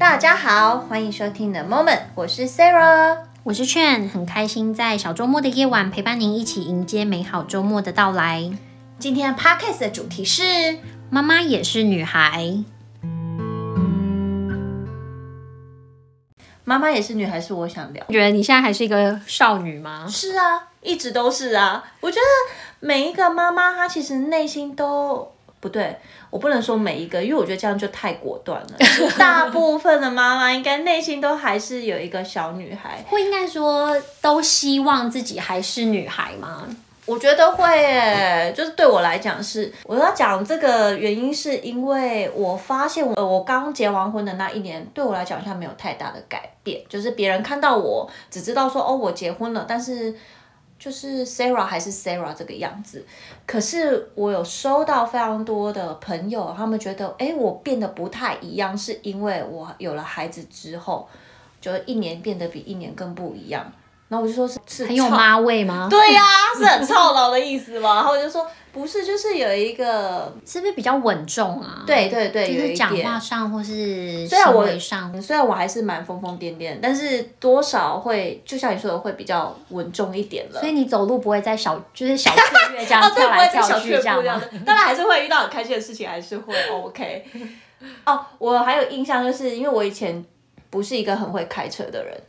大家好，欢迎收听 The Moment，我是 Sarah，我是劝，很开心在小周末的夜晚陪伴您一起迎接美好周末的到来。今天 Podcast 的主题是妈妈也是女孩。妈妈也是女孩，是我想聊。你觉得你现在还是一个少女吗？是啊，一直都是啊。我觉得每一个妈妈，她其实内心都。不对，我不能说每一个，因为我觉得这样就太果断了。大部分的妈妈应该内心都还是有一个小女孩，会应该说都希望自己还是女孩吗？我觉得会耶，就是对我来讲是。我要讲这个原因，是因为我发现我，我刚结完婚的那一年，对我来讲好像没有太大的改变，就是别人看到我只知道说哦，我结婚了，但是。就是 Sarah 还是 Sarah 这个样子，可是我有收到非常多的朋友，他们觉得，哎，我变得不太一样，是因为我有了孩子之后，就一年变得比一年更不一样。然后我就说是，是很有妈味吗？对呀、啊，是很操劳的意思吗？然后我就说不是，就是有一个，是不是比较稳重啊？对对对，就是讲话上或是行为上，虽然我还是蛮疯疯癫癫，但是多少会，就像你说的，会比较稳重一点了。所以你走路不会在小，就是小 雀跃这样跳来跳去这样吗？当然还是会遇到很开心的事情，还是会 OK。哦，我还有印象，就是因为我以前不是一个很会开车的人。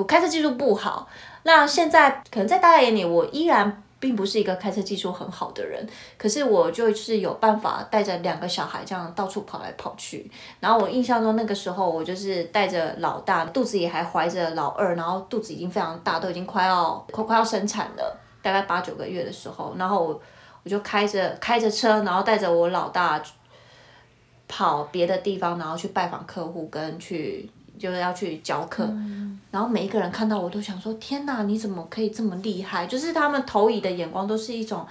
我开车技术不好，那现在可能在大家眼里，我依然并不是一个开车技术很好的人。可是我就是有办法带着两个小孩这样到处跑来跑去。然后我印象中那个时候，我就是带着老大，肚子里还怀着老二，然后肚子已经非常大，都已经快要快快要生产了，大概八九个月的时候，然后我我就开着开着车，然后带着我老大跑别的地方，然后去拜访客户跟去。就是要去教课，嗯，然后每一个人看到我都想说：天哪，你怎么可以这么厉害？就是他们投以的眼光都是一种，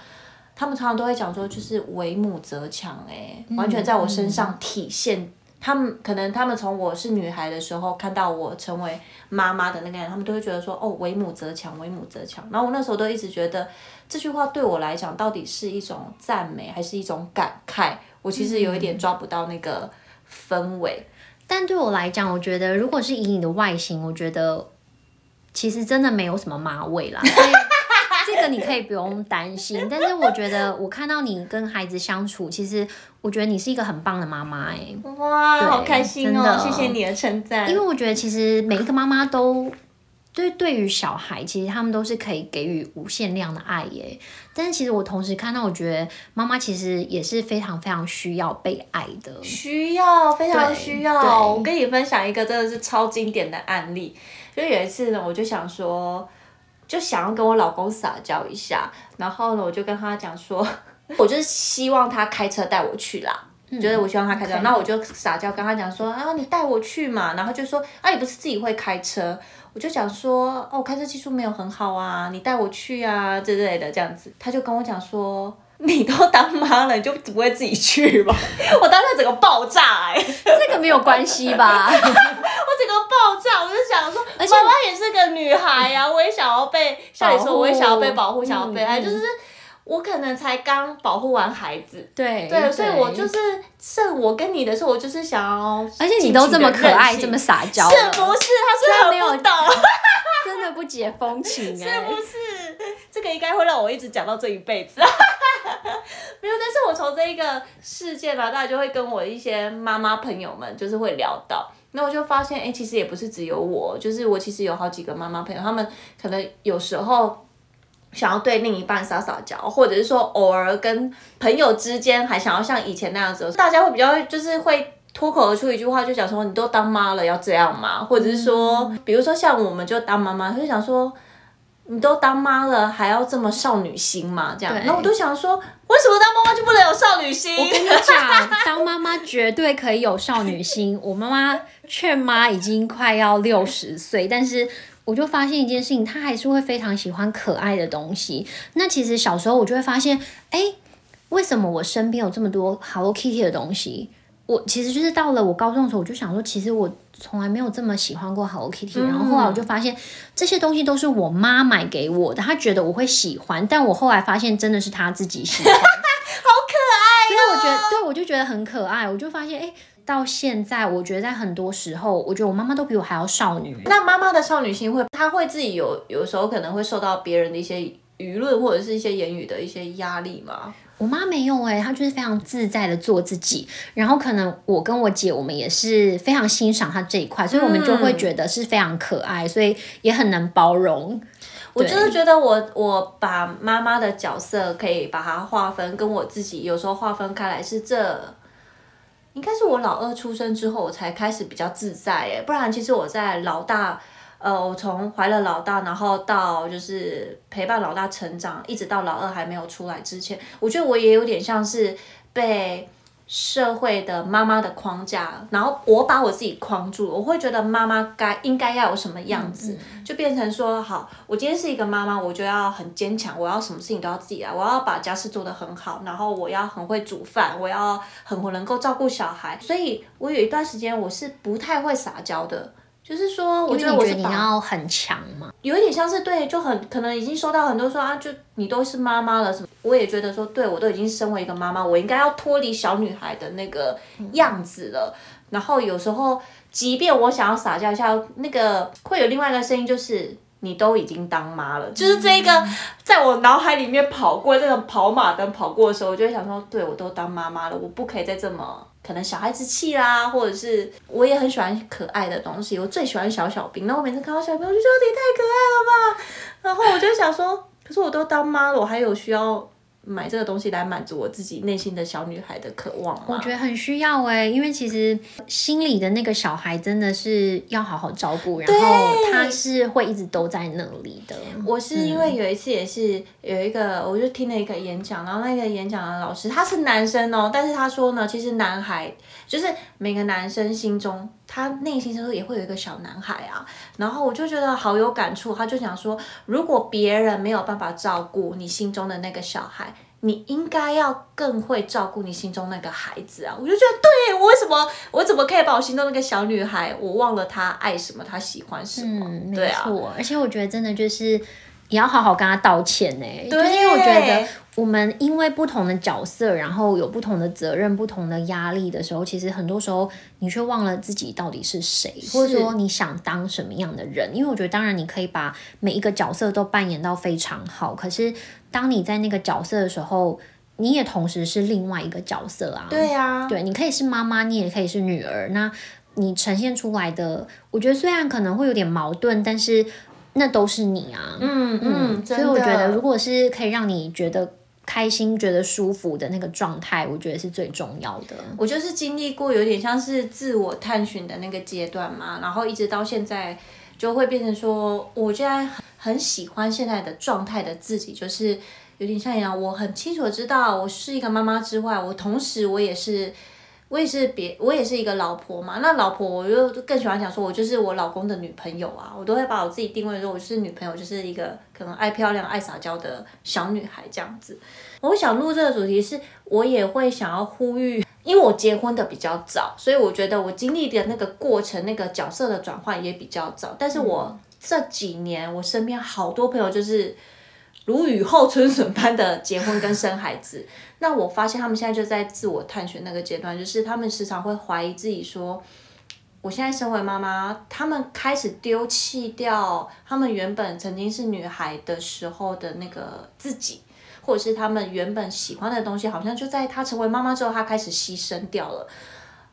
他们常常都会讲说，就是为母则强，哎，完全在我身上体现。嗯、他们可能他们从我是女孩的时候看到我成为妈妈的那个人，他们都会觉得说：哦，为母则强，为母则强。然后我那时候都一直觉得这句话对我来讲到底是一种赞美还是一种感慨？我其实有一点抓不到那个氛围。嗯但对我来讲，我觉得如果是以你的外形，我觉得其实真的没有什么妈味啦，所以 这个你可以不用担心。但是我觉得我看到你跟孩子相处，其实我觉得你是一个很棒的妈妈哎，哇，好开心哦，谢谢你的称赞。因为我觉得其实每一个妈妈都。对，对于小孩，其实他们都是可以给予无限量的爱耶。但是其实我同时看到，我觉得妈妈其实也是非常非常需要被爱的，需要非常需要。我跟你分享一个真的是超经典的案例，就有一次呢，我就想说，就想要跟我老公撒娇一下，然后呢，我就跟他讲说，我就是希望他开车带我去啦，嗯、就是我希望他开车，那我就撒娇跟他讲说，啊，你带我去嘛，然后就说，啊，你不是自己会开车。我就讲说，哦，开车技术没有很好啊，你带我去啊之类的这样子。他就跟我讲说，你都当妈了，你就不会自己去吗？我当时整个爆炸哎、欸，这个没有关系吧？我整个爆炸，我就想说，妈妈也是个女孩呀、啊，我也想要被，像你说，我也想要被保护，想要被爱，就是。我可能才刚保护完孩子，对对，所以我就是剩我跟你的时候，我就是想要，而且你都这么可爱，这么撒娇，是不是？他是很没有懂，解风情 哎，是不是？这个应该会让我一直讲到这一辈子，没有。但是我从这一个事件嘛，大家就会跟我一些妈妈朋友们就是会聊到，那我就发现，哎、欸，其实也不是只有我，就是我其实有好几个妈妈朋友，他们可能有时候。想要对另一半撒撒娇，或者是说偶尔跟朋友之间还想要像以前那样子，大家会比较就是会脱口而出一句话，就讲说你都当妈了要这样吗？或者是说，比如说像我们就当妈妈，他就想说你都当妈了还要这么少女心吗？这样，那我都想说，为什么当妈妈就不能有少女心？我跟你讲，当妈妈绝对可以有少女心。我妈妈劝妈已经快要六十岁，但是。我就发现一件事情，他还是会非常喜欢可爱的东西。那其实小时候我就会发现，哎，为什么我身边有这么多 Hello Kitty 的东西？我其实就是到了我高中的时候，我就想说，其实我从来没有这么喜欢过 Hello Kitty。然后后来我就发现，这些东西都是我妈买给我的，她觉得我会喜欢，但我后来发现真的是她自己喜欢。好可爱。所以我觉得，对，我就觉得很可爱。我就发现，哎，到现在，我觉得在很多时候，我觉得我妈妈都比我还要少女。那妈妈的少女心会，她会自己有有时候可能会受到别人的一些舆论或者是一些言语的一些压力吗？我妈没有哎、欸，她就是非常自在的做自己。然后可能我跟我姐，我们也是非常欣赏她这一块，所以我们就会觉得是非常可爱，所以也很能包容。我真的觉得我我把妈妈的角色可以把它划分，跟我自己有时候划分开来，是这应该是我老二出生之后，我才开始比较自在哎，不然其实我在老大。呃，我从怀了老大，然后到就是陪伴老大成长，一直到老二还没有出来之前，我觉得我也有点像是被社会的妈妈的框架，然后我把我自己框住，我会觉得妈妈该应该要有什么样子，嗯、就变成说，好，我今天是一个妈妈，我就要很坚强，我要什么事情都要自己来，我要把家事做得很好，然后我要很会煮饭，我要很能够照顾小孩，所以我有一段时间我是不太会撒娇的。就是说，我觉得我是你要很强嘛，有一点像是对，就很可能已经收到很多说啊，就你都是妈妈了什么，我也觉得说，对我都已经身为一个妈妈，我应该要脱离小女孩的那个样子了。然后有时候，即便我想要撒娇一下，那个会有另外一个声音，就是你都已经当妈了，就是这个 在我脑海里面跑过这个跑马灯跑过的时候，我就会想说，对我都当妈妈了，我不可以再这么。可能小孩子气啦，或者是我也很喜欢可爱的东西，我最喜欢小小兵。然后我每次看到小兵，我就觉得你太可爱了吧。然后我就想说，可是我都当妈了，我还有需要买这个东西来满足我自己内心的小女孩的渴望？我觉得很需要哎、欸，因为其实心里的那个小孩真的是要好好照顾，然后他是会一直都在那里的。我是因为有一次也是有一个，我就听了一个演讲，然后那个演讲的老师他是男生哦，但是他说呢，其实男孩就是每个男生心中，他内心深处也会有一个小男孩啊。然后我就觉得好有感触，他就讲说，如果别人没有办法照顾你心中的那个小孩，你应该要更会照顾你心中那个孩子啊！我就觉得，对，我为什么我怎么可以把我心中那个小女孩，我忘了她爱什么，她喜欢什么？嗯，对啊，而且我觉得真的就是。也要好好跟他道歉呢，对，就是因为我觉得我们因为不同的角色，然后有不同的责任、不同的压力的时候，其实很多时候你却忘了自己到底是谁，是或者说你想当什么样的人。因为我觉得，当然你可以把每一个角色都扮演到非常好，可是当你在那个角色的时候，你也同时是另外一个角色啊。对呀、啊，对，你可以是妈妈，你也可以是女儿。那你呈现出来的，我觉得虽然可能会有点矛盾，但是。那都是你啊，嗯嗯，所以我觉得，如果是可以让你觉得开心、觉得舒服的那个状态，我觉得是最重要的。我就是经历过有点像是自我探寻的那个阶段嘛，然后一直到现在，就会变成说，我现在很喜欢现在的状态的自己，就是有点像一样，我很清楚知道，我是一个妈妈之外，我同时我也是。我也是别，我也是一个老婆嘛。那老婆，我就更喜欢讲说，我就是我老公的女朋友啊。我都会把我自己定位说，我是女朋友，就是一个可能爱漂亮、爱撒娇的小女孩这样子。我想录这个主题是，我也会想要呼吁，因为我结婚的比较早，所以我觉得我经历的那个过程，那个角色的转换也比较早。但是我这几年，我身边好多朋友就是。如雨后春笋般的结婚跟生孩子，那我发现他们现在就在自我探寻那个阶段，就是他们时常会怀疑自己说，我现在身为妈妈，他们开始丢弃掉他们原本曾经是女孩的时候的那个自己，或者是他们原本喜欢的东西，好像就在他成为妈妈之后，他开始牺牲掉了。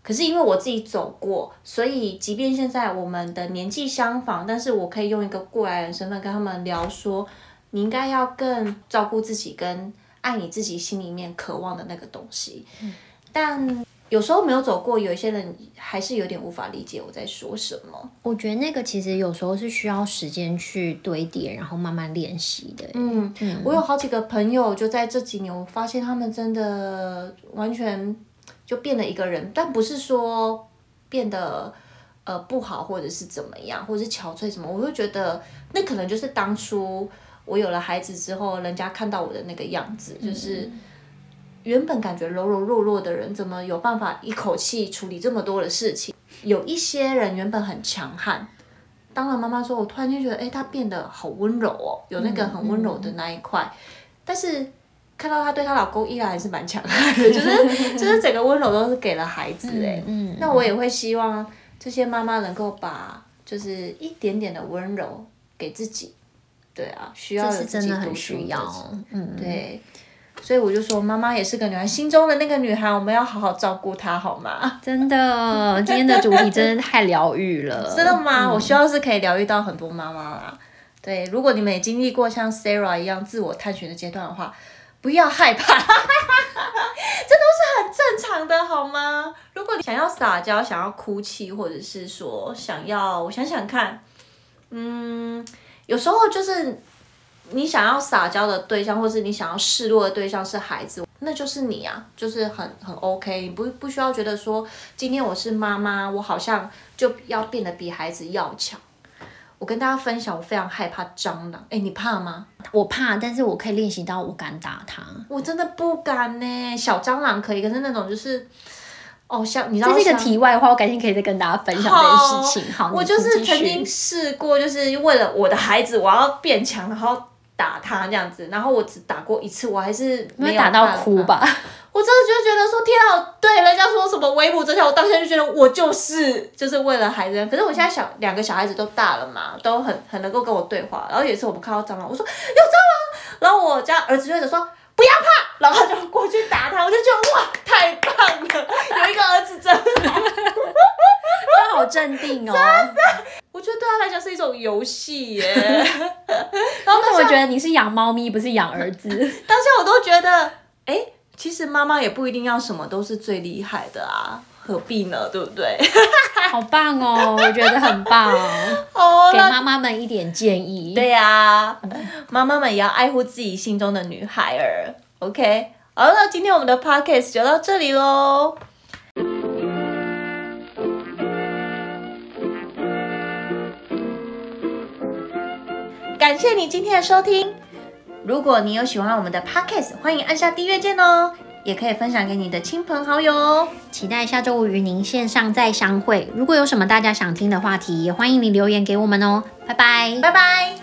可是因为我自己走过，所以即便现在我们的年纪相仿，但是我可以用一个过来人身份跟他们聊说。你应该要更照顾自己，跟爱你自己心里面渴望的那个东西。嗯，但有时候没有走过，有一些人还是有点无法理解我在说什么。我觉得那个其实有时候是需要时间去堆叠，然后慢慢练习的。嗯，嗯，我有好几个朋友，就在这几年，我发现他们真的完全就变了一个人，但不是说变得呃不好，或者是怎么样，或者是憔悴什么，我会觉得那可能就是当初。我有了孩子之后，人家看到我的那个样子，就是原本感觉柔柔弱弱的人，怎么有办法一口气处理这么多的事情？有一些人原本很强悍，当了妈妈之后，我突然间觉得，哎，她变得好温柔哦，有那个很温柔的那一块。但是看到她对她老公依然还是蛮强悍的，就是就是整个温柔都是给了孩子哎、嗯。嗯，那我也会希望这些妈妈能够把就是一点点的温柔给自己。对啊，需要的自己真的很需要。嗯，对。所以我就说，妈妈也是个女孩，心中的那个女孩，我们要好好照顾她，好吗？真的，今天的主题真的太疗愈了。真的吗？嗯、我希望是可以疗愈到很多妈妈啦。对，如果你们也经历过像 Sarah 一样自我探寻的阶段的话，不要害怕，这都是很正常的，好吗？如果你想要撒娇、想要哭泣，或者是说想要，我想想看，嗯，有时候就是。你想要撒娇的对象，或是你想要示弱的对象是孩子，那就是你啊，就是很很 OK，你不不需要觉得说今天我是妈妈，我好像就要变得比孩子要强。我跟大家分享，我非常害怕蟑螂。哎，你怕吗？我怕，但是我可以练习到我敢打它。我真的不敢呢，小蟑螂可以，可是那种就是，哦，像你知道，这是一个题外话，我改天可以再跟大家分享这件事情。好，我就是曾经试过，就是为了我的孩子，我要变强，然后。打他这样子，然后我只打过一次，我还是没有打到哭吧。我真的就觉得说，天啊，对人家说什么为母则强，我当下就觉得我就是就是为了孩子。可是我现在小两个小孩子都大了嘛，都很很能够跟我对话。然后有一次我们看到蟑螂，我说有蟑螂，然后我家儿子就在说不要怕，然后他就过去打他，我就觉得哇，太棒了，有一个儿子真好，他好镇定哦。真的。我觉得对他来讲是一种游戏耶，然后我觉得你是养猫咪，不是养儿子。当下我都觉得，哎、欸，其实妈妈也不一定要什么都是最厉害的啊，何必呢？对不对？好棒哦，我觉得很棒。哦，给妈妈们一点建议。对呀、啊，妈妈们也要爱护自己心中的女孩儿。OK，好了，那今天我们的 Podcast 就到这里喽。感谢你今天的收听。如果你有喜欢我们的 Podcast，欢迎按下订阅键哦，也可以分享给你的亲朋好友哦。期待下周五与您线上再相会。如果有什么大家想听的话题，也欢迎你留言给我们哦。拜拜，拜拜。